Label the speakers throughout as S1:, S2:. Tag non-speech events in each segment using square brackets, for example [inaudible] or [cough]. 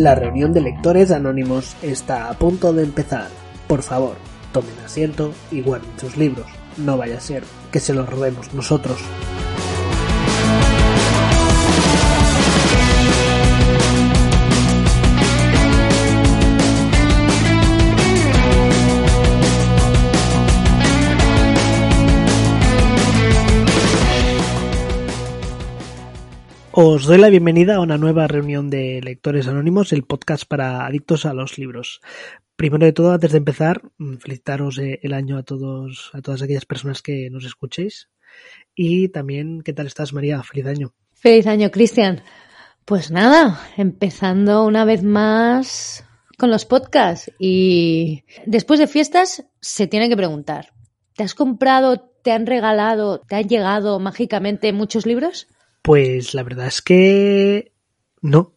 S1: La reunión de lectores anónimos está a punto de empezar. Por favor, tomen asiento y guarden sus libros. No vaya a ser que se los robemos nosotros. Os doy la bienvenida a una nueva reunión de lectores anónimos, el podcast para adictos a los libros. Primero de todo, antes de empezar, mm, felicitaros eh, el año a todos, a todas aquellas personas que nos escuchéis. Y también, ¿qué tal estás, María? Feliz año.
S2: Feliz año, Cristian. Pues nada, empezando una vez más con los podcasts. Y después de fiestas se tiene que preguntar, ¿te has comprado, te han regalado, te han llegado mágicamente muchos libros?
S1: Pues la verdad es que no,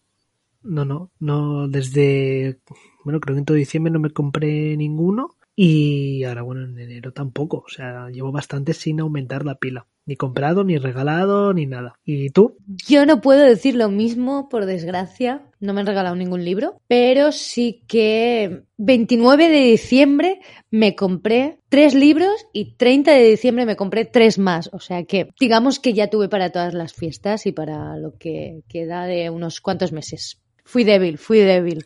S1: no, no, no, desde, bueno, creo que en todo diciembre no me compré ninguno y ahora, bueno, en enero tampoco, o sea, llevo bastante sin aumentar la pila. Ni comprado, ni regalado, ni nada. ¿Y tú?
S2: Yo no puedo decir lo mismo, por desgracia. No me han regalado ningún libro, pero sí que 29 de diciembre me compré tres libros y 30 de diciembre me compré tres más. O sea que digamos que ya tuve para todas las fiestas y para lo que queda de unos cuantos meses. Fui débil, fui débil.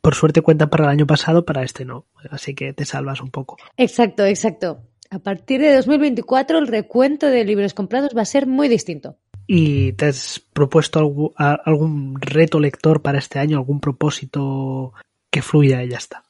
S1: Por suerte cuentan para el año pasado, para este no. Así que te salvas un poco.
S2: Exacto, exacto. A partir de 2024 el recuento de libros comprados va a ser muy distinto.
S1: ¿Y te has propuesto algún, algún reto lector para este año, algún propósito que fluya y ya está?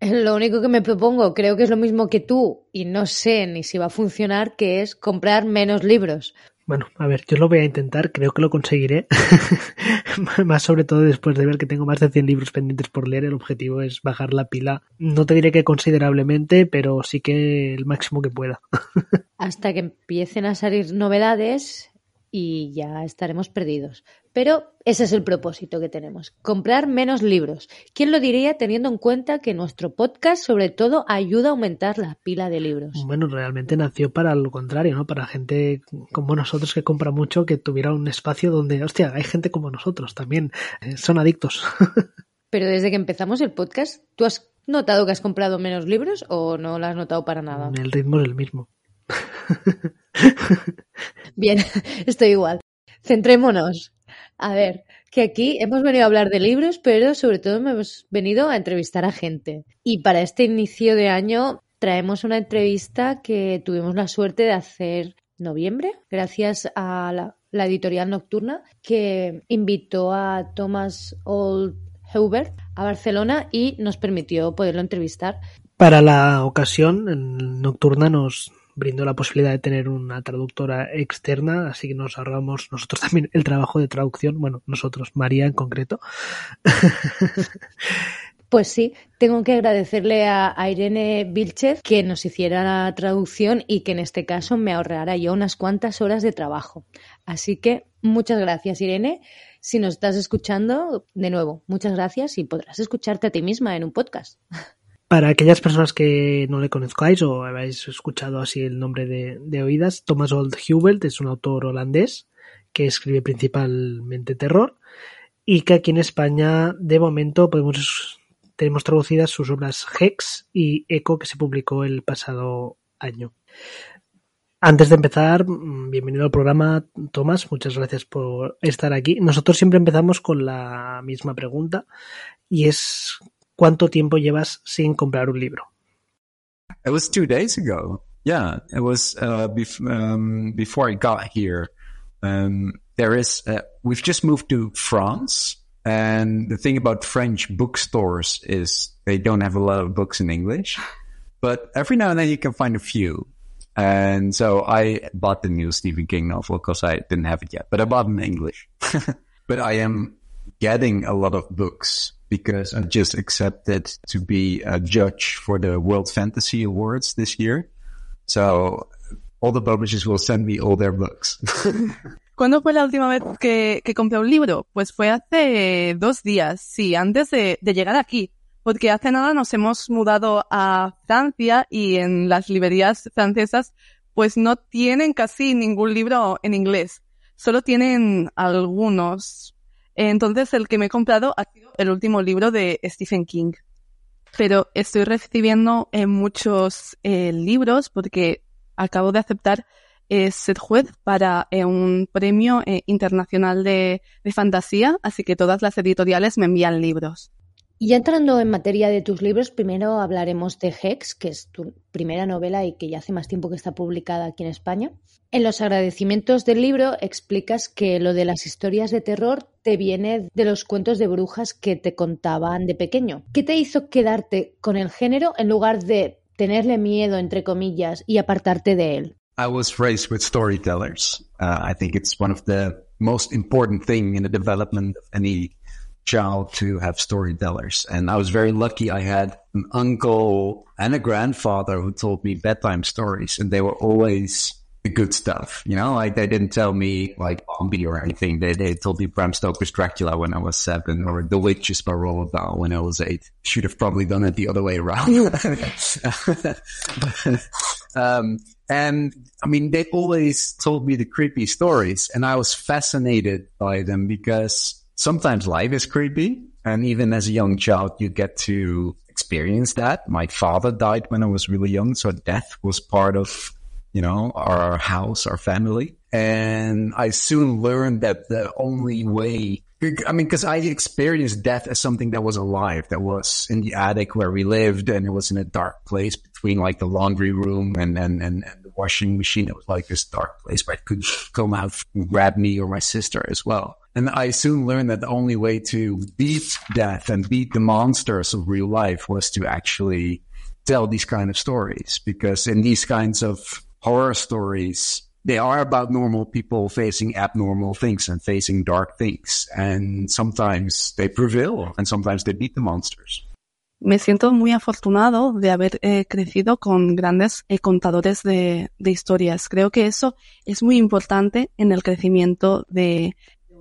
S2: Lo único que me propongo, creo que es lo mismo que tú, y no sé ni si va a funcionar, que es comprar menos libros.
S1: Bueno, a ver, yo lo voy a intentar, creo que lo conseguiré. [laughs] más sobre todo después de ver que tengo más de 100 libros pendientes por leer, el objetivo es bajar la pila. No te diré que considerablemente, pero sí que el máximo que pueda. [laughs]
S2: Hasta que empiecen a salir novedades y ya estaremos perdidos. Pero ese es el propósito que tenemos, comprar menos libros. ¿Quién lo diría teniendo en cuenta que nuestro podcast sobre todo ayuda a aumentar la pila de libros?
S1: Bueno, realmente nació para lo contrario, ¿no? Para gente como nosotros que compra mucho, que tuviera un espacio donde, hostia, hay gente como nosotros también, eh, son adictos. [laughs]
S2: Pero desde que empezamos el podcast, ¿tú has notado que has comprado menos libros o no lo has notado para nada?
S1: El ritmo es el mismo. [laughs]
S2: Bien, [laughs] estoy igual. Centrémonos. A ver, que aquí hemos venido a hablar de libros, pero sobre todo hemos venido a entrevistar a gente. Y para este inicio de año traemos una entrevista que tuvimos la suerte de hacer noviembre, gracias a la, la editorial nocturna, que invitó a Thomas Old Hubert a Barcelona y nos permitió poderlo entrevistar.
S1: Para la ocasión, en Nocturna nos brindó la posibilidad de tener una traductora externa, así que nos ahorramos nosotros también el trabajo de traducción, bueno, nosotros, María en concreto. [laughs]
S2: Pues sí, tengo que agradecerle a, Irene Vilchez que nos hiciera la traducción y que en este caso me ahorrara yo unas cuantas horas de trabajo. Así que muchas gracias, Irene. Si nos estás escuchando, de nuevo, muchas gracias y podrás escucharte a ti misma en un podcast. [laughs]
S1: Para aquellas personas que no le conozcáis o habéis escuchado así el nombre de, de oídas, Thomas Old Hubert es un autor holandés que escribe principalmente terror y que aquí en España de momento podemos tenemos traducidas sus obras Hex y Echo que se publicó el pasado año. Antes de empezar, bienvenido al programa, Tomás. Muchas gracias por estar aquí. Nosotros siempre empezamos con la misma pregunta y es ¿Cuánto tiempo llevas sin comprar un libro?
S3: It was two days ago. Yeah, it was uh, bef um, before I got here. Um, there is, uh, we've just moved to France. And the thing about French bookstores is they don't have a lot of books in English, but every now and then you can find a few. And so I bought the new Stephen King novel because I didn't have it yet, but I bought it in English. [laughs] but I am getting a lot of books because I just accepted to be a judge for the World Fantasy Awards this year. So all the publishers will send me all their books. [laughs]
S4: ¿Cuándo fue la última vez que, que, compré un libro? Pues fue hace dos días, sí, antes de, llegar aquí. Porque hace nada nos hemos mudado a Francia y en las librerías francesas pues no tienen casi ningún libro en inglés. Solo tienen algunos Entonces, el que me he comprado ha sido el último libro de Stephen King. Pero estoy recibiendo eh, muchos eh, libros porque acabo de aceptar eh, ser juez para un premio internacional de fantasía, así que todas las editoriales me envían libros.
S2: Y ya entrando en materia de tus libros, primero hablaremos de Hex, que es tu primera novela y que ya hace más tiempo que está publicada aquí en España. En los agradecimientos del libro explicas que lo de las historias de terror te viene de los cuentos de brujas que te contaban de pequeño. ¿Qué te hizo quedarte con el género en lugar de tenerle miedo, entre comillas, y apartarte de él?
S3: I was raised with storytellers. Uh, I think it's one of the most important thing in the development of any child to have storytellers. And I was very lucky. I had an uncle and a grandfather who told me bedtime stories and they were always the good stuff. You know, like they didn't tell me like Bambi or anything. They, they told me Bram Stoker's Dracula when I was seven or The Witches by Roald Dahl when I was eight. Should have probably done it the other way around. [laughs] [laughs] um, and I mean, they always told me the creepy stories and I was fascinated by them because sometimes life is creepy. And even as a young child, you get to experience that. My father died when I was really young. So death was part of, you know, our house, our family. And I soon learned that the only way I mean, because I experienced death as something that was alive, that was in the attic where we lived, and it was in a dark place between like the laundry room and and and, and the washing machine. It was like this dark place where it could come out and grab me or my sister as well. And I soon learned that the only way to beat death and beat the monsters of real life was to actually tell these kind of stories, because in these kinds of horror stories, they are about normal people facing abnormal things and facing dark things. And sometimes they prevail and sometimes they beat the monsters.
S4: Me siento muy afortunado de haber eh, crecido con grandes eh, contadores de, de, historias. Creo que eso es muy importante en el crecimiento de,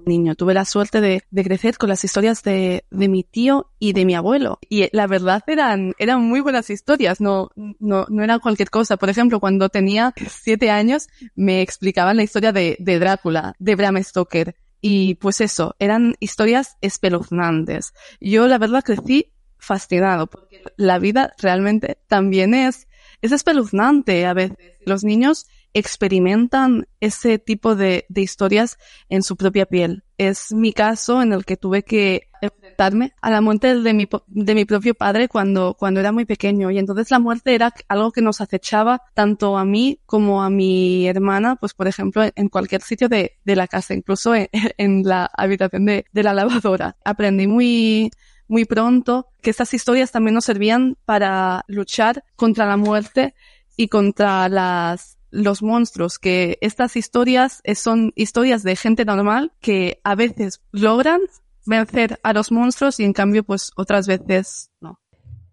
S4: niño. Tuve la suerte de, crecer con las historias de, mi tío y de mi abuelo. Y la verdad eran, eran muy buenas historias, no, no, no era cualquier cosa. Por ejemplo, cuando tenía siete años, me explicaban la historia de, de Drácula, de Bram Stoker. Y pues eso, eran historias espeluznantes. Yo la verdad crecí fascinado, porque la vida realmente también es, es espeluznante a veces. Los niños experimentan ese tipo de, de, historias en su propia piel. Es mi caso en el que tuve que enfrentarme a la muerte de mi, de mi propio padre cuando, cuando era muy pequeño. Y entonces la muerte era algo que nos acechaba tanto a mí como a mi hermana, pues por ejemplo, en cualquier sitio de, de la casa, incluso [laughs] en, la habitación de, de la lavadora. Aprendí muy, muy pronto que estas historias también nos servían para luchar contra la muerte y contra las los monstruos, que estas historias son historias de gente normal que a veces logran vencer a los monstruos y en cambio pues otras veces no.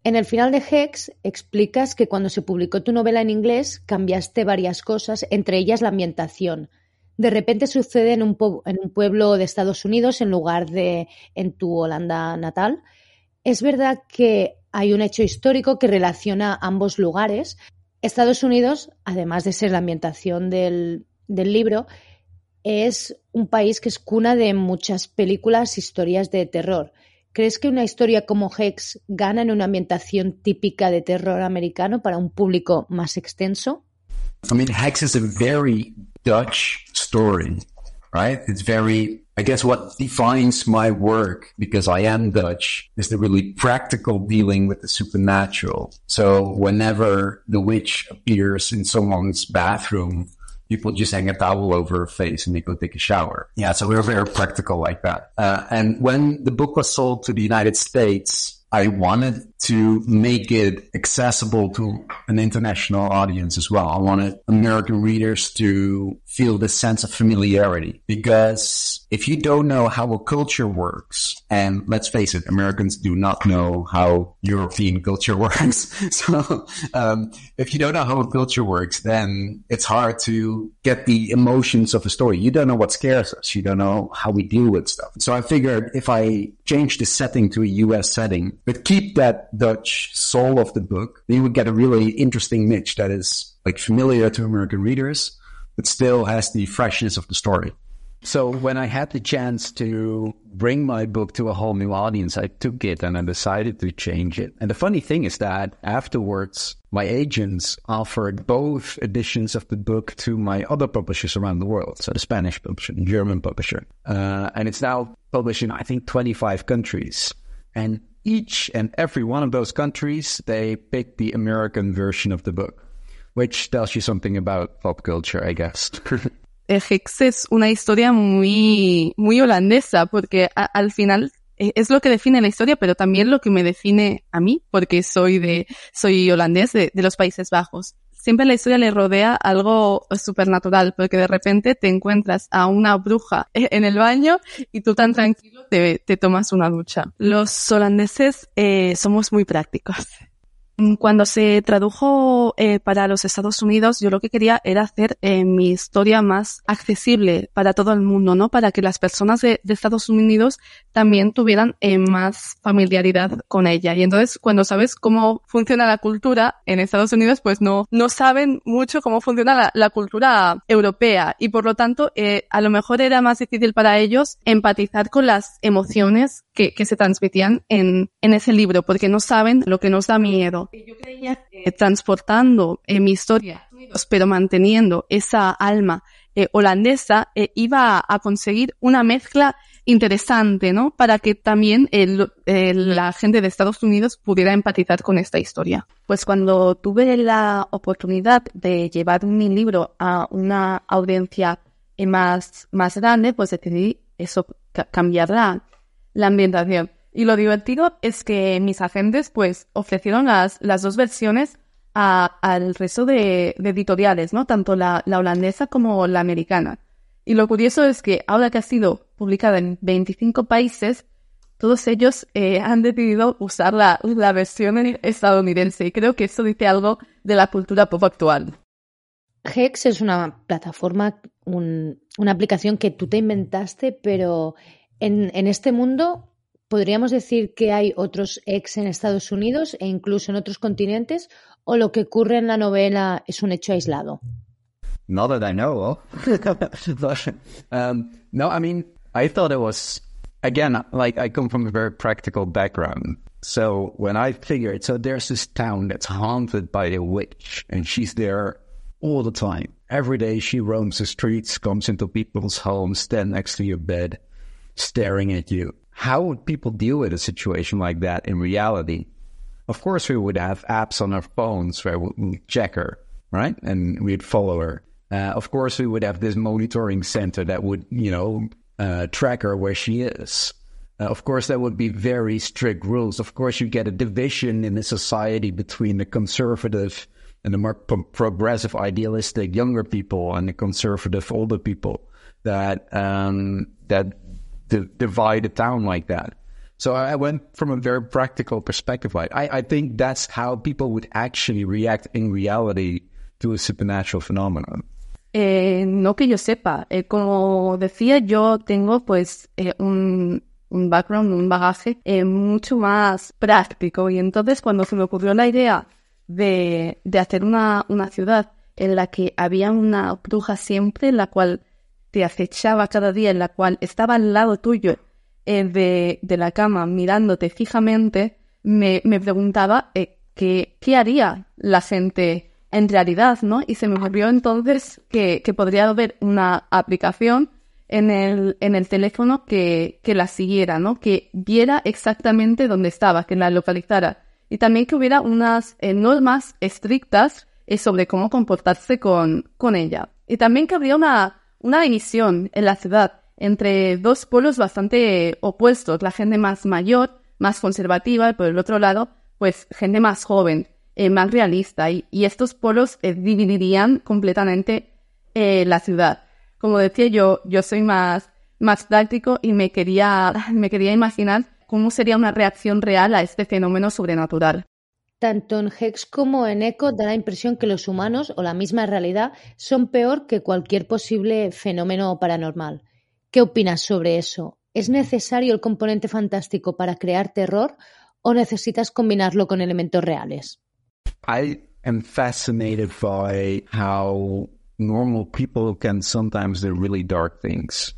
S2: En el final de Hex explicas que cuando se publicó tu novela en inglés cambiaste varias cosas, entre ellas la ambientación. De repente sucede en un, en un pueblo de Estados Unidos en lugar de en tu Holanda natal. Es verdad que hay un hecho histórico que relaciona ambos lugares, Estados Unidos, además de ser la ambientación del, del libro, es un país que es cuna de muchas películas, historias de terror. ¿Crees que una historia como Hex gana en una ambientación típica de terror americano para un público más extenso?
S3: I mean, Hex is a very Dutch story, right? It's very I guess what defines my work, because I am Dutch, is the really practical dealing with the supernatural. So whenever the witch appears in someone's bathroom, people just hang a towel over her face and they go take a shower. Yeah, so we're very practical like that. Uh, and when the book was sold to the United States, I wanted to make it accessible to an international audience as well. I wanted American readers to feel the sense of familiarity because if you don't know how a culture works, and let's face it, Americans do not know how European culture [laughs] works. so, um, if you don't know how a culture works, then it's hard to get the emotions of a story. You don't know what scares us. You don't know how we deal with stuff. So I figured if I change the setting to a US setting, but keep that Dutch soul of the book, then you would get a really interesting niche that is like familiar to American readers, but still has the freshness of the story. So when I had the chance to bring my book to a whole new audience, I took it and I decided to change it. And the funny thing is that afterwards, my agents offered both editions of the book to my other publishers around the world. So the Spanish publisher, the German publisher. Uh, and it's now published in, I think, 25 countries. And each and every one of those countries, they picked the American version of the book, which tells you something about pop culture, I guess. [laughs]
S4: Hex es una historia muy, muy holandesa, porque a, al final es lo que define la historia, pero también lo que me define a mí, porque soy de, soy holandés de, de los Países Bajos. Siempre la historia le rodea algo supernatural, porque de repente te encuentras a una bruja en el baño y tú tan tranquilo te, te tomas una ducha. Los holandeses eh, somos muy prácticos. Mm, cuando se tradujo eh, para los Estados Unidos, yo lo que quería era hacer eh, mi historia más accesible para todo el mundo, ¿no? Para que las personas de, Estados Unidos también tuvieran eh, más familiaridad con ella. Y entonces, cuando sabes cómo funciona la cultura en Estados Unidos, pues no, no saben mucho cómo funciona la, cultura europea. Y por lo tanto, a lo mejor era más difícil para ellos empatizar con las emociones que, que se transmitían en, en ese libro, porque no saben lo que nos da miedo yo creía que transportando eh, mi historia, pero manteniendo esa alma eh, holandesa, eh, iba a conseguir una mezcla interesante, ¿no? Para que también la gente de Estados Unidos pudiera empatizar con esta historia. Pues cuando tuve la oportunidad de llevar mi libro a una audiencia más, más grande, pues decidí eso, cambiar la, la ambientación. Y lo divertido es que mis agentes pues ofrecieron las, las dos versiones al resto de, editoriales, ¿no? Tanto la, la, holandesa como la americana. Y lo curioso es que ahora que ha sido publicada en 25 países, todos ellos eh, han decidido usar la, la versión estadounidense. Y creo que eso dice algo de la cultura pop actual.
S2: Hex es una plataforma, un, una aplicación que tú te inventaste, pero en este mundo ¿Podríamos decir que hay otros ex en Estados Unidos e incluso en otros continentes o lo que ocurre en la novela es un hecho aislado?
S3: Not that I know of. [laughs] um, no, I mean, I thought it was, again, like I come from a very practical background. So when I figured, so there's this town that's haunted by a witch and she's there all the time. Every day she roams the streets, comes into people's homes, stands next to your bed, staring at you how would people deal with a situation like that in reality? Of course, we would have apps on our phones where we check her, right? And we'd follow her. Uh, of course, we would have this monitoring center that would, you know, uh, track her where she is. Uh, of course, there would be very strict rules. Of course, you get a division in the society between the conservative and the more pro- progressive, idealistic younger people and the conservative older people that um, that to divide a town like that. So I went from a very practical perspective. I, I think that's how people would actually react in reality to a supernatural phenomenon.
S4: Eh, no que yo sepa. Eh, como decía, yo tengo pues eh, un, un, background, un bagaje eh, mucho más práctico. Y entonces cuando se me ocurrió la idea de, de hacer una, una ciudad en la que había una bruja siempre, la cual te acechaba cada día, en la cual estaba al lado tuyo eh, de, de, la cama mirándote fijamente, me, me preguntaba eh, qué, haría la gente en realidad, ¿no? Y se me ocurrió entonces que, que podría haber una aplicación en el, en el teléfono que, que la siguiera, ¿no? Que viera exactamente dónde estaba, que la localizara. Y también que hubiera unas eh, normas estrictas sobre cómo comportarse con, con ella. Y también que habría una, una división en la ciudad entre dos polos bastante opuestos, la gente más mayor, más conservativa, y por el otro lado, pues gente más joven, eh, más realista, y, estos polos eh, dividirían completamente eh, la ciudad. Como decía yo, yo soy más, más práctico y me quería, [laughs] me quería imaginar cómo sería una reacción real a este fenómeno sobrenatural.
S2: Tanto en Hex como en Echo da la impresión que los humanos o la misma realidad son peor que cualquier posible fenómeno paranormal. ¿Qué opinas sobre eso? ¿Es necesario el componente fantástico para crear terror o necesitas combinarlo con elementos reales?
S3: I am fascinated by how normal people can sometimes do really dark things.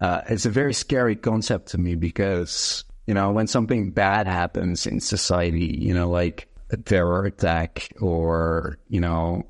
S3: uh, it's a very scary concept to me because, you know, when something bad happens in society, you know, like a terror attack or, you know,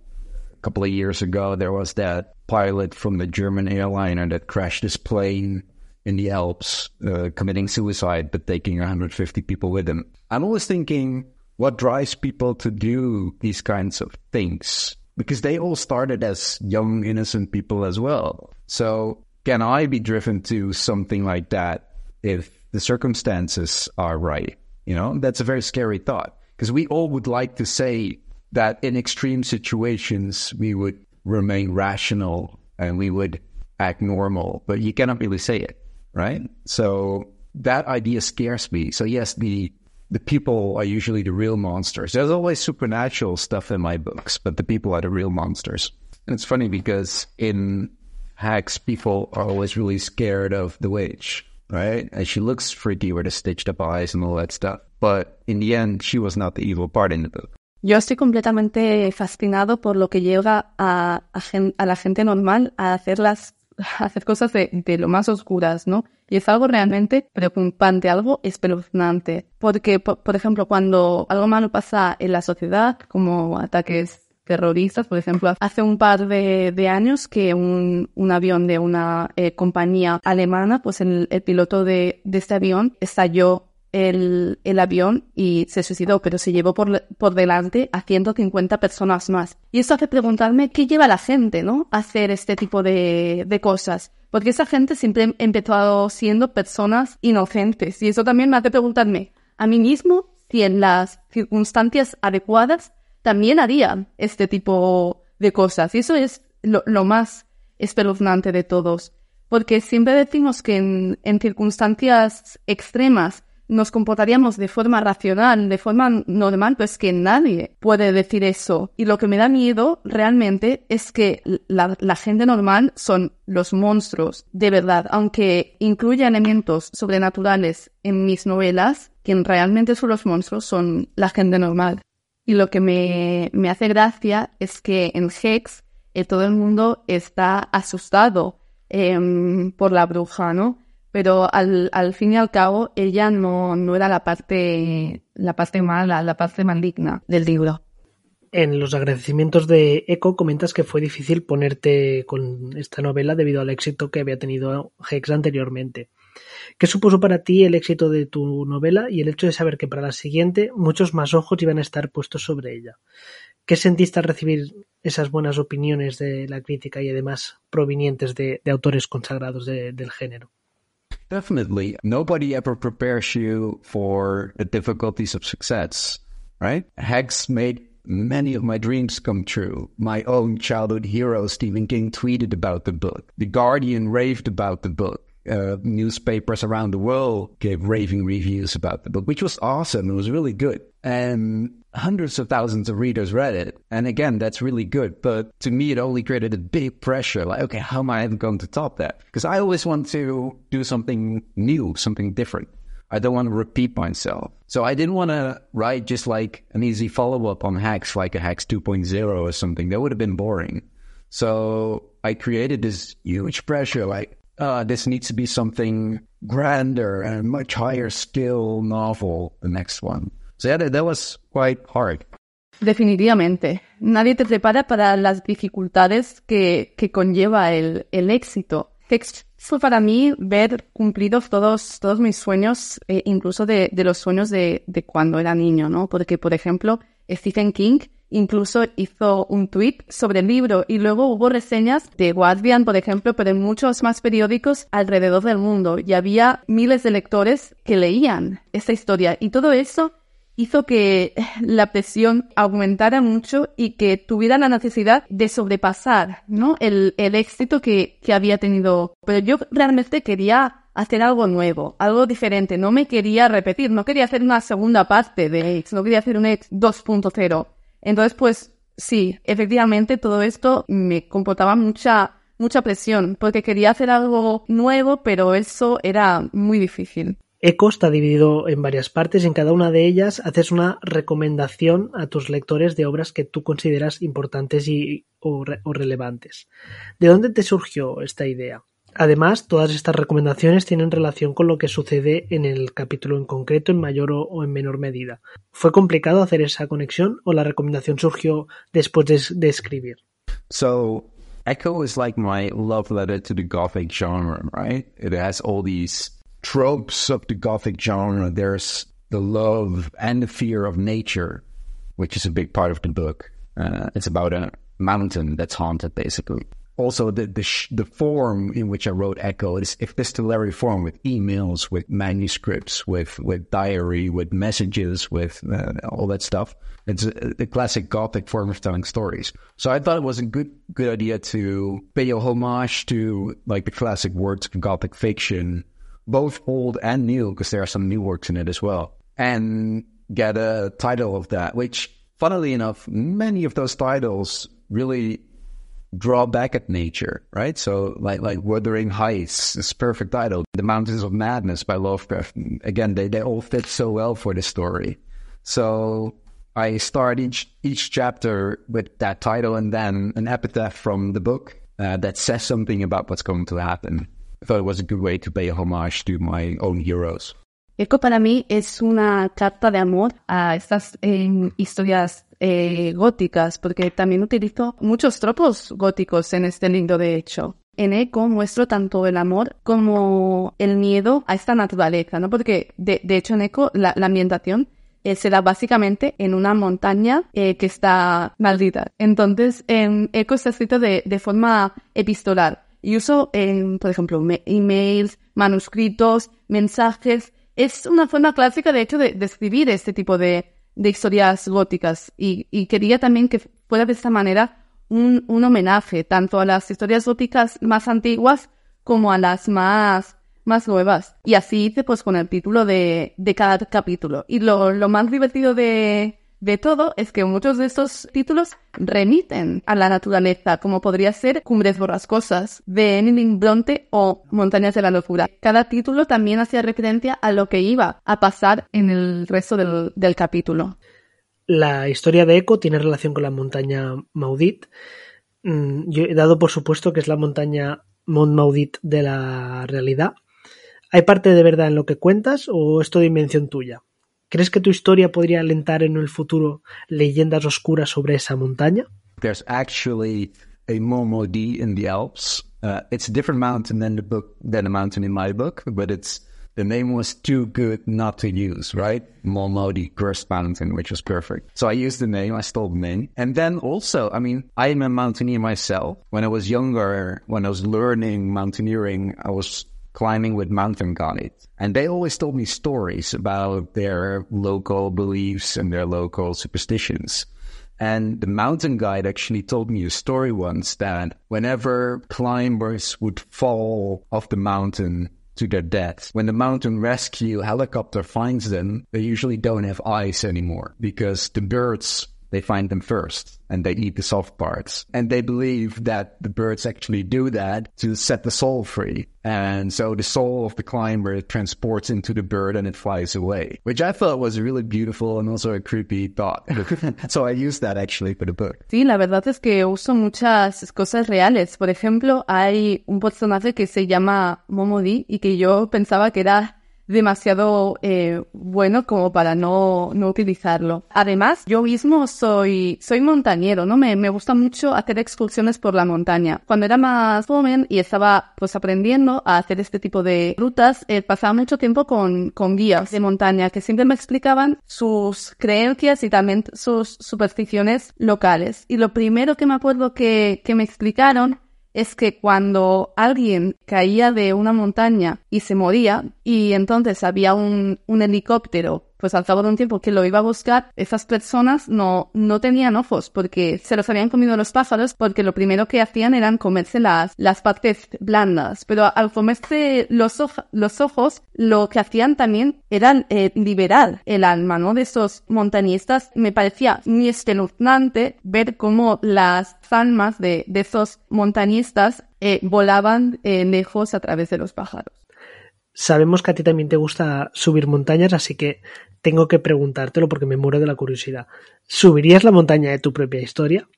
S3: a couple of years ago, there was that pilot from the German airliner that crashed his plane in the Alps, uh, committing suicide, but taking 150 people with him. I'm always thinking, what drives people to do these kinds of things? Because they all started as young, innocent people as well. So can I be driven to something like that if the circumstances are right? You know, that's a very scary thought because we all would like to say that in extreme situations we would remain rational and we would act normal, but you cannot really say it, right? So that idea scares me. So yes, the the people are usually the real monsters. There's always supernatural stuff in my books, but the people are the real monsters. And it's funny because in Hacks, people are always really scared of the witch, right? And she looks freaky with the stitched up eyes and all that stuff. But in the end, she was not the evil part in the book.
S4: Yo estoy completamente fascinado por lo que llega a, a, la gente normal a hacer, las, [laughs] hacer cosas de, de, lo más oscuras, ¿no? Y es algo realmente preocupante, algo espeluznante. Porque, por, por, ejemplo, cuando algo malo pasa en la sociedad, como ataques terroristas, por ejemplo, hace un par de, de años que un, un, avión de una eh, compañía alemana, pues el, el piloto de, de este avión estalló el, el, avión y se suicidó, pero se llevó por, por delante a 150 personas más. Y eso hace preguntarme qué lleva a la gente, ¿no? A hacer este tipo de, de cosas. Porque esa gente siempre ha empezado siendo personas inocentes. Y eso también me hace preguntarme a mí mismo si en las circunstancias adecuadas también haría este tipo de cosas. Y eso es lo, más espeluznante de todos. Porque siempre decimos que en, circunstancias extremas nos comportaríamos de forma racional, de forma normal, pues que nadie puede decir eso. Y lo que me da miedo realmente es que la, la, gente normal son los monstruos, de verdad. Aunque incluya elementos sobrenaturales en mis novelas, quien realmente son los monstruos son la gente normal. Y lo que me, me hace gracia es que en Hex eh, todo el mundo está asustado eh, por la bruja, ¿no? pero al, al, fin y al cabo ella no, no era la parte, la parte mala, la parte maligna del libro.
S1: En los agradecimientos de Eco comentas que fue difícil ponerte con esta novela debido al éxito que había tenido Hex anteriormente. ¿Qué supuso para ti el éxito de tu novela y el hecho de saber que para la siguiente muchos más ojos iban a estar puestos sobre ella? ¿Qué sentiste al recibir esas buenas opiniones de la crítica y además provenientes de, autores consagrados de, del género?
S3: Definitely. Nobody ever prepares you for the difficulties of success, right? Hex made many of my dreams come true. My own childhood hero, Stephen King, tweeted about the book. The Guardian raved about the book. Uh, newspapers around the world gave raving reviews about the book, which was awesome. It was really good. And hundreds of thousands of readers read it. And again, that's really good. But to me, it only created a big pressure. Like, okay, how am I going to top that? Because I always want to do something new, something different. I don't want to repeat myself. So I didn't want to write just like an easy follow up on hacks, like a hacks 2.0 or something. That would have been boring. So I created this huge pressure, like, uh, this needs to be something grander and much higher skill novel, the next one. So yeah, that was quite hard.
S4: Definitivamente. Nadie te prepara para las dificultades que, que conlleva el, el éxito. Fue para mí ver cumplidos todos, todos mis sueños, eh, incluso de, de, los sueños de, de cuando era niño, ¿no? Porque, por ejemplo, Stephen King incluso hizo un tweet sobre el libro y luego hubo reseñas de Guardian, por ejemplo, pero en muchos más periódicos alrededor del mundo y había miles de lectores que leían esta historia y todo eso hizo que la presión aumentara mucho y que tuviera la necesidad de sobrepasar ¿no? el, el éxito que, que había tenido. Pero yo realmente quería hacer algo nuevo, algo diferente. No me quería repetir, no quería hacer una segunda parte de X, no quería hacer un X 2.0. Entonces, pues sí, efectivamente todo esto me comportaba mucha, mucha presión, porque quería hacer algo nuevo, pero eso era muy difícil.
S1: Eco está dividido en varias partes y en cada una de ellas haces una recomendación a tus lectores de obras que tú consideras importantes y, o, re, o relevantes. ¿De dónde te surgió esta idea? Además, todas estas recomendaciones tienen relación con lo que sucede en el capítulo en concreto en mayor o en menor medida. ¿Fue complicado hacer esa conexión o la recomendación surgió después de, escribir?
S3: So, Echo is like my love letter to the Gothic genre, right? It has all these tropes of the Gothic genre. There's the love and the fear of nature, which is a big part of the book. Uh, it's about a mountain that's haunted, basically also the the, sh- the form in which I wrote Echo is epistolary form with emails, with manuscripts, with with diary, with messages, with uh, all that stuff. It's a, a, classic Gothic form of telling stories. So I thought it was a good good idea to pay a homage to like the classic works of Gothic fiction, both old and new, because there are some new works in it as well, and get a title of that. Which, funnily enough, many of those titles really draw back at nature, right? So like like Wuthering Heights is perfect title. The Mountains of Madness by Lovecraft. Again, they, they all fit so well for the story. So I start each each chapter with that title and then an epitaph from the book uh, that says something about what's going to happen. I thought it was a good way to pay homage to my own heroes.
S4: Eco para mí es una carta de amor a estas eh, historias eh, góticas, porque también utilizo muchos tropos góticos en este libro, de hecho. En Eco muestro tanto el amor como el miedo a esta naturaleza, ¿no? Porque, de, de hecho, en Eco la, la ambientación eh, se da básicamente en una montaña eh, que está maldita. Entonces, en Eco está escrito de, de forma epistolar. Y uso, por ejemplo, emails, manuscritos, mensajes. Es una forma clásica, de hecho, de, de escribir este tipo de, de historias góticas y, y, quería también que fuera de esta manera un, un, homenaje tanto a las historias góticas más antiguas como a las más, más nuevas. Y así hice pues con el título de, de cada capítulo. Y lo, lo más divertido de, de todo es que muchos de estos títulos remiten a la naturaleza, como podría ser Cumbres Borrascosas de Emily Bronte o Montañas de la Locura. Cada título también hacía referencia a lo que iba a pasar en el resto del, capítulo.
S1: La historia de Eco tiene relación con la montaña Maudit. Mm, dado por supuesto que es la montaña Mont Maudit de la realidad. ¿Hay parte de verdad en lo que cuentas o es todo invención tuya? ¿Crees que tu historia podría alentar en el futuro leyendas oscuras sobre esa montaña?
S3: There's actually a Momodi in the Alps. Uh, it's a different mountain than the book than the mountain in my book, but it's the name was too good not to use, right? Momodi Cursed Mountain, which was perfect. So I used the name, I stole the name. And then also, I mean, I'm a mountaineer myself. When I was younger, when I was learning mountaineering, I was climbing with mountain guides. And they always told me stories about their local beliefs and their local superstitions. And the mountain guide actually told me a story once that whenever climbers would fall off the mountain to their death, when the mountain rescue helicopter finds them, they usually don't have eyes anymore because the birds they find them first and they eat the soft parts. And they believe that the birds actually do that to set the soul free. And so the soul of the climber transports into the bird and it flies away, which I thought was really beautiful and also a creepy thought. [laughs] so I used that actually for the book.
S4: Sí, la verdad es que uso muchas cosas reales. Por ejemplo, hay un personaje que se llama Momodi y que yo pensaba que era demasiado eh, bueno como para no, no utilizarlo. Además, yo mismo soy, soy montañero, ¿no? Me, me gusta mucho hacer excursiones por la montaña. Cuando era más joven y estaba pues aprendiendo a hacer este tipo de rutas, eh, pasaba mucho tiempo con, con guías de montaña que siempre me explicaban sus creencias y también sus supersticiones locales. Y lo primero que me acuerdo que, que me explicaron es que cuando alguien caía de una montaña y se moría, y entonces había un, un helicóptero pues al cabo de un tiempo que lo iba a buscar, esas personas no, no tenían ojos porque se los habían comido los pájaros porque lo primero que hacían eran comerse las, partes blandas. Pero al comerse los, ojos, lo que hacían también era eh, liberar el alma, ¿no? De esos montañistas. Me parecía muy espeluznante ver cómo las almas de, de esos montañistas eh, volaban eh, lejos a través de los pájaros.
S1: Sabemos que a ti también te gusta subir montañas, así que tengo que preguntártelo porque me muero de la curiosidad. ¿Subirías la montaña de tu propia historia?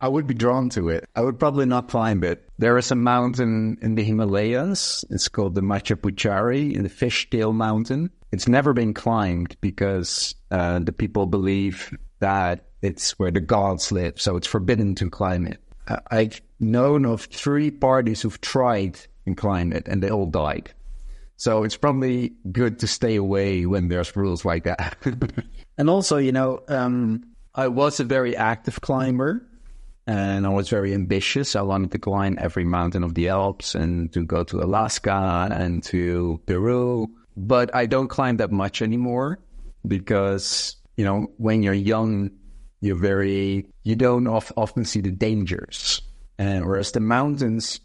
S3: I would be drawn to it. I would probably not climb it. There is a mountain in the Himalayas. It's called the Machapuchari, in the Fishtail Mountain. It's never been climbed because uh, the people believe that it's where the gods live, so it's forbidden to climb it. Uh, I've known of three parties who've tried and climbed it, and they all died. So it's probably good to stay away when there's rules like that. [laughs] and also, you know, um, I was a very active climber and I was very ambitious. I wanted to climb every mountain of the Alps and to go to Alaska and to Peru. But I don't climb that much anymore because, you know, when you're young, you're very, you don't of, often see the dangers. And whereas the mountains,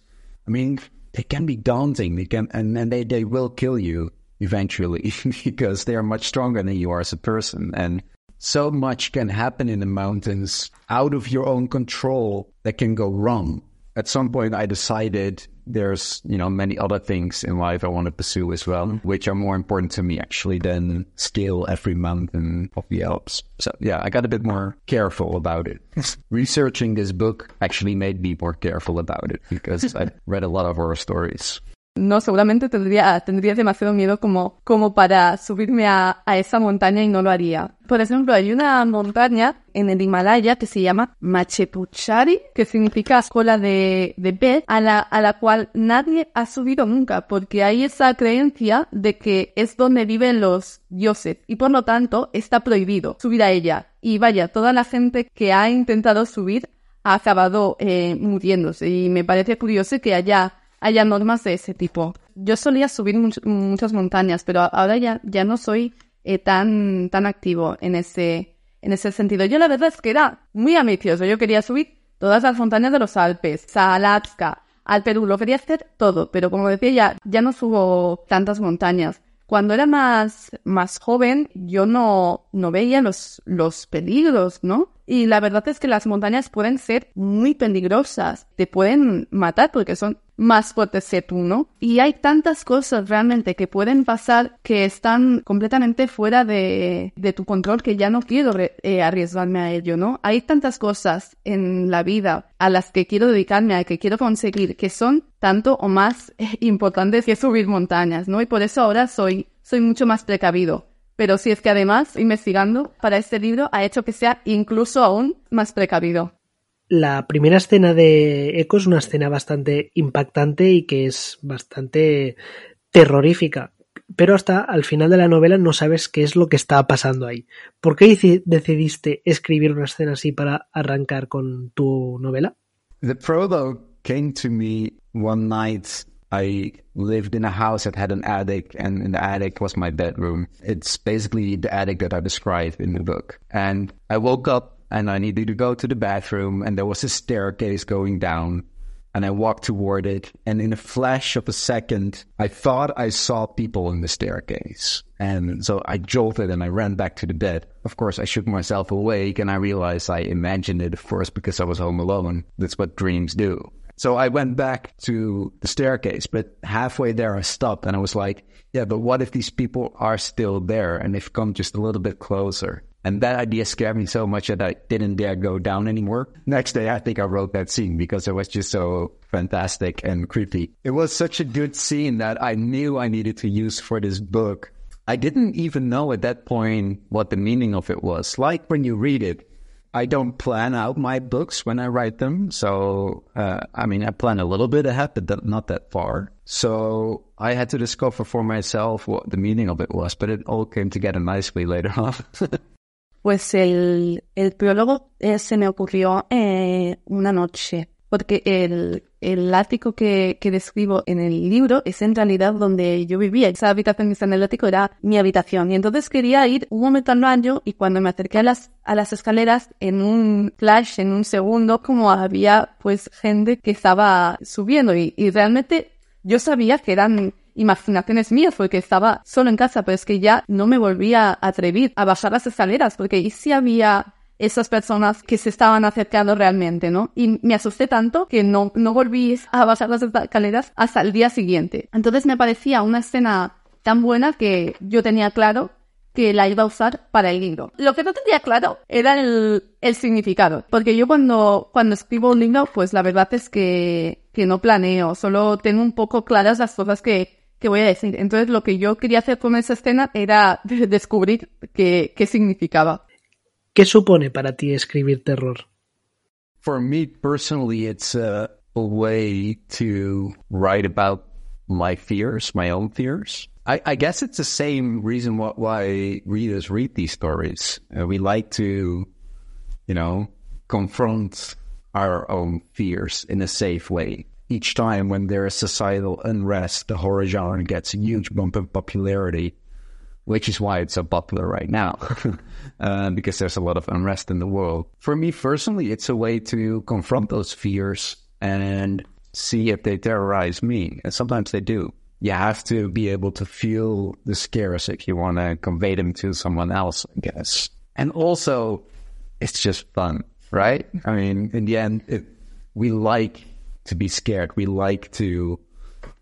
S3: I mean, they can be daunting. They can, and, and they, they will kill you eventually [laughs] because they are much stronger than you are as a person. And so much can happen in the mountains out of your own control that can go wrong. At some point, I decided there's, you know, many other things in life I want to pursue as well, which are more important to me actually than scale every mountain of the Alps. So yeah, I got a bit more careful about it. [laughs] Researching this book actually made me more careful about it because I read a lot of horror stories.
S4: No, seguramente tendría, tendría demasiado miedo como, como para subirme a, a esa montaña y no lo haría. Por ejemplo, hay una montaña en el Himalaya que se llama Machepuchari, que significa cola de, de pez, a la, a la cual nadie ha subido nunca, porque hay esa creencia de que es donde viven los dioses y por lo tanto está prohibido subir a ella. Y vaya, toda la gente que ha intentado subir ha acabado eh, muriéndose y me parece curioso que haya haya normas de ese tipo. Yo solía subir much muchas montañas, pero ahora ya, ya no soy eh, tan, tan activo en ese, en ese sentido. Yo la verdad es que era muy ambicioso. Yo quería subir todas las montañas de los Alpes, a Alaska, al Perú, lo quería hacer todo, pero como decía ya, ya no subo tantas montañas. Cuando era más, más joven, yo no, no veía los, los peligros, ¿no? Y la verdad es que las montañas pueden ser muy peligrosas, te pueden matar porque son más fuertes que tú, ¿no? Y hay tantas cosas realmente que pueden pasar que están completamente fuera de, de tu control que ya no quiero eh, arriesgarme a ello, ¿no? Hay tantas cosas en la vida a las que quiero dedicarme, a que quiero conseguir, que son tanto o más [laughs] importantes que subir montañas, ¿no? Y por eso ahora soy, soy mucho más precavido. Pero si es que además, investigando para este libro, ha hecho que sea incluso aún más precavido.
S1: La primera escena de Echo es una escena bastante impactante y que es bastante terrorífica. Pero hasta al final de la novela no sabes qué es lo que está pasando ahí. ¿Por qué decidiste escribir una escena así para arrancar con tu novela?
S3: The prologue came to me one night I lived in a house that had an attic, and in the attic was my bedroom. It's basically the attic that I described in the book. And I woke up and I needed to go to the bathroom, and there was a staircase going down. And I walked toward it, and in a flash of a second, I thought I saw people in the staircase. And so I jolted and I ran back to the bed. Of course, I shook myself awake and I realized I imagined it, of course, because I was home alone. That's what dreams do. So I went back to the staircase, but halfway there I stopped and I was like, yeah, but what if these people are still there and they've come just a little bit closer? And that idea scared me so much that I didn't dare go down anymore. Next day, I think I wrote that scene because it was just so fantastic and creepy. It was such a good scene that I knew I needed to use for this book. I didn't even know at that point what the meaning of it was. Like when you read it, I don't plan out my books when I write them. So, uh, I mean, I plan a little bit ahead, but not that far. So I had to discover for myself what the meaning of it was, but it all came together nicely later [laughs] on.
S4: pues el, el prólogo eh, se me ocurrió eh, una noche. Porque el, el ático que, que, describo en el libro es en realidad donde yo vivía. Esa habitación que está en el ático era mi habitación. Y entonces quería ir un momento al baño y cuando me acerqué a las, a las escaleras, en un flash, en un segundo, como había pues gente que estaba subiendo y, y realmente yo sabía que eran imaginaciones mías porque estaba solo en casa, pero es que ya no me volvía a atrever a bajar las escaleras porque ¿y si había esas personas que se estaban acercando realmente, ¿no? Y me asusté tanto que no, no volví a bajar las escaleras hasta el día siguiente. Entonces me parecía una escena tan buena que yo tenía claro que la iba a usar para el libro. Lo que no tenía claro era el, el significado, porque yo cuando, cuando escribo un libro, pues la verdad es que, que no planeo, solo tengo un poco claras las cosas que, que voy a decir. Entonces lo que yo quería hacer con esa escena era [laughs] descubrir qué, qué significaba.
S1: ¿Qué supone para ti escribir terror?
S3: For me personally, it's a, way to write about my fears, my own fears. I, I guess it's the same reason why, why readers read these stories. Uh, we like to, you know, confront our own fears in a safe way. Each time when there is societal unrest, the horror genre gets a huge bump in popularity, which is why it's so popular right now, [laughs] uh, because there's a lot of unrest in the world. For me personally, it's a way to confront those fears and see if they terrorize me. And sometimes they do you have to be able to feel the scares if you want to convey them to someone else, I guess. And also, it's just fun, right? I mean, in the end, it, we like to be scared. We like to,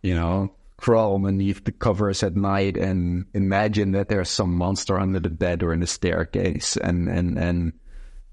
S3: you know, crawl underneath the covers at night and imagine that there's some monster under the bed or in the staircase. And, and, and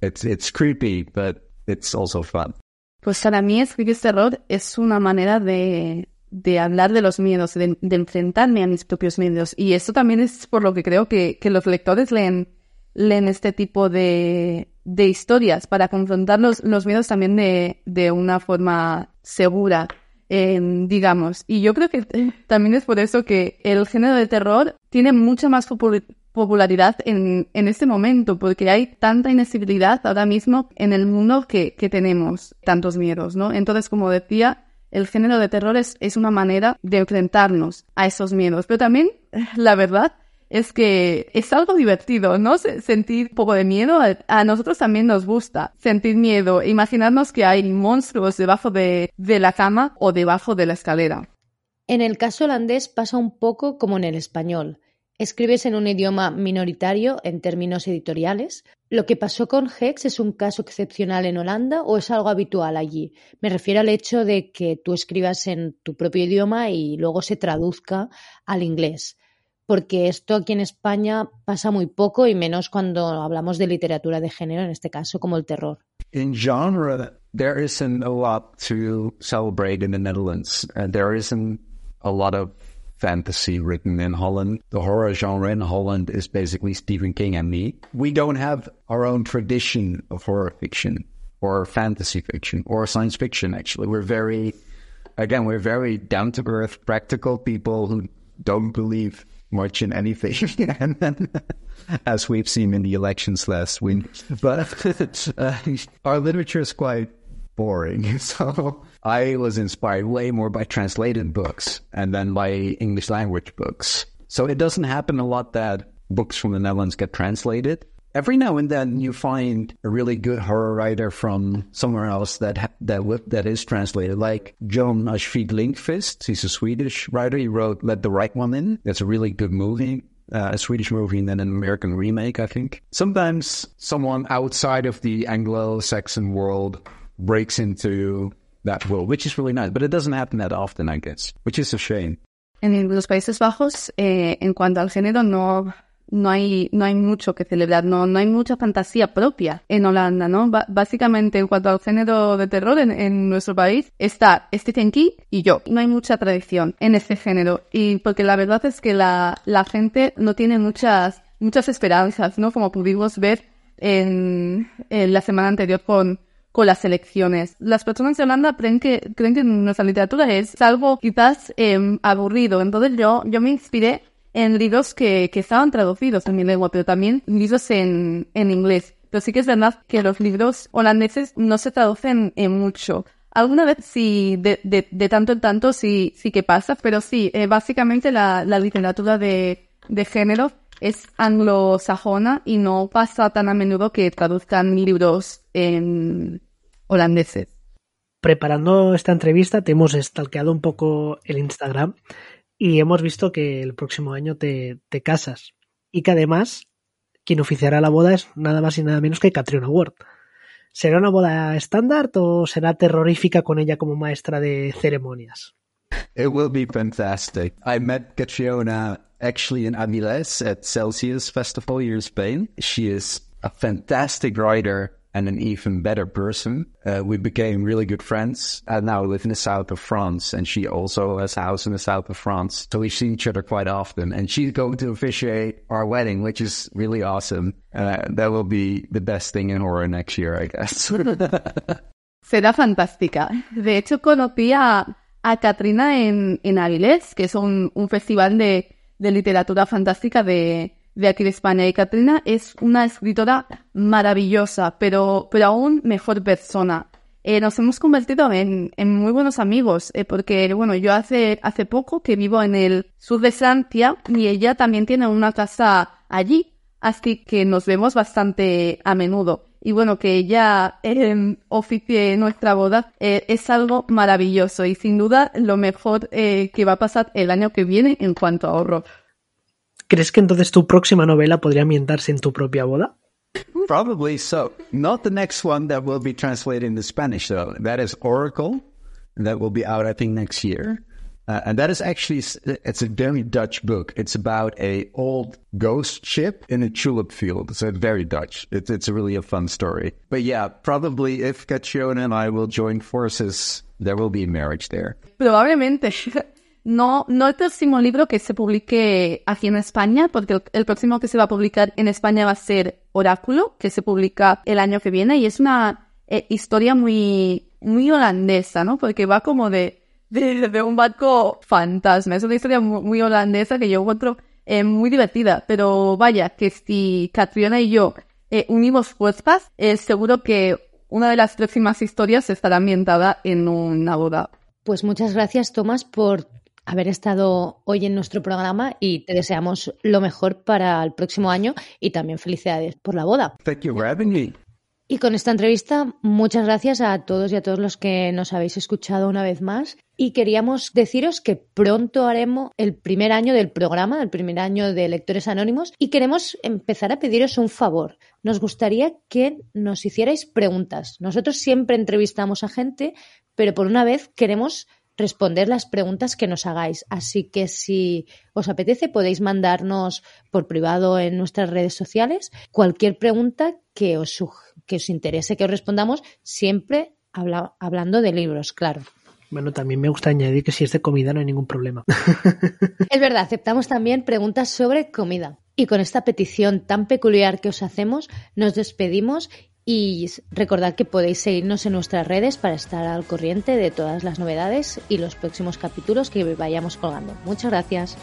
S3: it's, it's creepy, but it's also fun.
S4: Pues para mí escribir terror es una manera de, de hablar de los miedos, de, de, enfrentarme a mis propios miedos. Y eso también es por lo que creo que, que los lectores leen, leen este tipo de, de historias, para confrontar los, los miedos también de, de una forma segura, digamos. Y yo creo que también es por eso que el género de terror tiene mucha más popularidad en, en este momento, porque hay tanta inestabilidad ahora mismo en el mundo que, que tenemos tantos miedos, ¿no? Entonces, como decía, el género de terror es, es una manera de enfrentarnos a esos miedos. Pero también, la verdad, es que es algo divertido, ¿no? Sentir un poco de miedo. A nosotros también nos gusta sentir miedo. Imaginarnos que hay monstruos debajo de, de, la cama o debajo de la escalera.
S2: En el caso holandés pasa un poco como en el español. Escribes en un idioma minoritario en términos editoriales. ¿Lo que pasó con Hex es un caso excepcional en Holanda o es algo habitual allí? Me refiero al hecho de que tú escribas en tu propio idioma y luego se traduzca al inglés. Porque esto aquí en España pasa muy poco y menos cuando hablamos de literatura de género, en este caso como el terror.
S3: In genre, there isn't a lot to celebrate in the Netherlands. Uh, there isn't a lot of fantasy written in Holland. The horror genre in Holland is basically Stephen King and me. We don't have our own tradition of horror fiction or fantasy fiction or science fiction, actually. We're very, again, we're very down to earth, practical people who don't believe much in anything. [laughs] and then, as we've seen in the elections last week, but [laughs] uh, our literature is quite boring. [laughs] So I was inspired way more by translated books and then by English language books. So it doesn't happen a lot that books from the Netherlands get translated. Every now and then you find a really good horror writer from somewhere else that that that is translated, like John Ashfrid Linkfist. He's a Swedish writer. He wrote "Let the Right One In." That's a really good movie. Uh, a Swedish movie and then an American remake, I think. Sometimes someone outside of the Anglo-Saxon world breaks into that world, which is really nice. But it doesn't happen that often, I guess, which is a shame.
S4: En los Países Bajos, eh, en cuanto al género, no, no hay, no hay mucho que celebrar, no, no hay mucha fantasía propia en Holanda, ¿no? Básicamente, en cuanto al género de terror en, nuestro país, está Stephen King y yo. No hay mucha tradición en ese género. Y porque la verdad es que la, la gente no tiene muchas, muchas esperanzas, ¿no? Como pudimos ver en, en la semana anterior con con las elecciones. Las personas de Holanda creen que, creen que nuestra literatura es algo quizás eh, aburrido. Entonces yo, yo me inspiré en libros que, que estaban traducidos en mi lengua, pero también libros en, en inglés. Pero sí que es verdad que los libros holandeses no se traducen en mucho. Alguna vez sí, de, de, de tanto en tanto sí, sí que pasa, pero sí, eh, básicamente la, la literatura de, de género es anglosajona y no pasa tan a menudo que traduzcan libros en holandeses.
S1: Preparando esta entrevista te hemos stalkeado un poco el Instagram y hemos visto que el próximo año te, te casas y que además quien oficiará la boda es nada más y nada menos que Catriona Ward. ¿Será una boda estándar o será terrorífica con ella como maestra de ceremonias?
S3: It will be fantastic. I met Catriona actually in at Celsius Festival in Spain. She is a fantastic and an even better person. Uh, we became really good friends and now we live in the south of France and she also has a house in the south of France. So we see each other quite often and she's going to officiate our wedding, which is really awesome. Uh, that will be the best thing in horror next year, I guess. [laughs]
S4: Será fantástica. De hecho, conocí a, a Katrina en, en Avilés, que es un, un festival de, de literatura fantástica de, de España. Y Katrina es una escritora maravillosa, pero, pero aún mejor persona. Eh, nos hemos convertido en, en muy buenos amigos, eh, porque, bueno, yo hace, hace poco que vivo en el sur de Francia y ella también tiene una casa allí, así que nos vemos bastante a menudo. Y bueno, que ella eh, oficie nuestra boda eh, es algo maravilloso y sin duda lo mejor que va a pasar el año que viene en cuanto a horror.
S1: ¿Crees que entonces tu próxima novela podría ambientarse en tu propia boda?
S3: Probably so. Not the next one that will be translated into Spanish, though. That is Oracle. That will be out, I think, next year. Uh, and that is actually it's a very Dutch book. It's about a old ghost ship in a tulip field. So it's very Dutch. It's it's really a fun story. But yeah, probably if Catriona and I will join forces, there will be a marriage there.
S4: Probablemente. [laughs] No, no el próximo libro que se publique aquí en España, porque el, próximo que se va a publicar en España va a ser Oráculo, que se publica el año que viene, y es una eh, historia muy, muy holandesa, ¿no? Porque va como de, de, un barco fantasma. Es una historia muy, muy holandesa que yo encuentro eh, muy divertida, pero vaya, que si Catriona y yo eh, unimos fuerzas, seguro que una de las próximas historias estará ambientada en una boda.
S2: Pues muchas gracias, Tomás, por haber estado hoy en nuestro programa y te deseamos lo mejor para el próximo año y también felicidades por la boda.
S3: Thank you for having me.
S2: Y con esta entrevista, muchas gracias a todos y a todos los que nos habéis escuchado una vez más. Y queríamos deciros que pronto haremos el primer año del programa, el primer año de Lectores Anónimos, y queremos empezar a pediros un favor. Nos gustaría que nos hicierais preguntas. Nosotros siempre entrevistamos a gente, pero por una vez queremos responder las preguntas que nos hagáis. Así que si os apetece podéis mandarnos por privado en nuestras redes sociales cualquier pregunta que os, que os interese que os respondamos, siempre habla, hablando de libros, claro.
S1: Bueno, también me gusta añadir que si es de comida no hay ningún problema. [laughs]
S2: es verdad, aceptamos también preguntas sobre comida. Y con esta petición tan peculiar que os hacemos, nos despedimos y recordad que podéis seguirnos en nuestras redes para estar al corriente de todas las novedades y los próximos capítulos que vayamos colgando. Muchas gracias.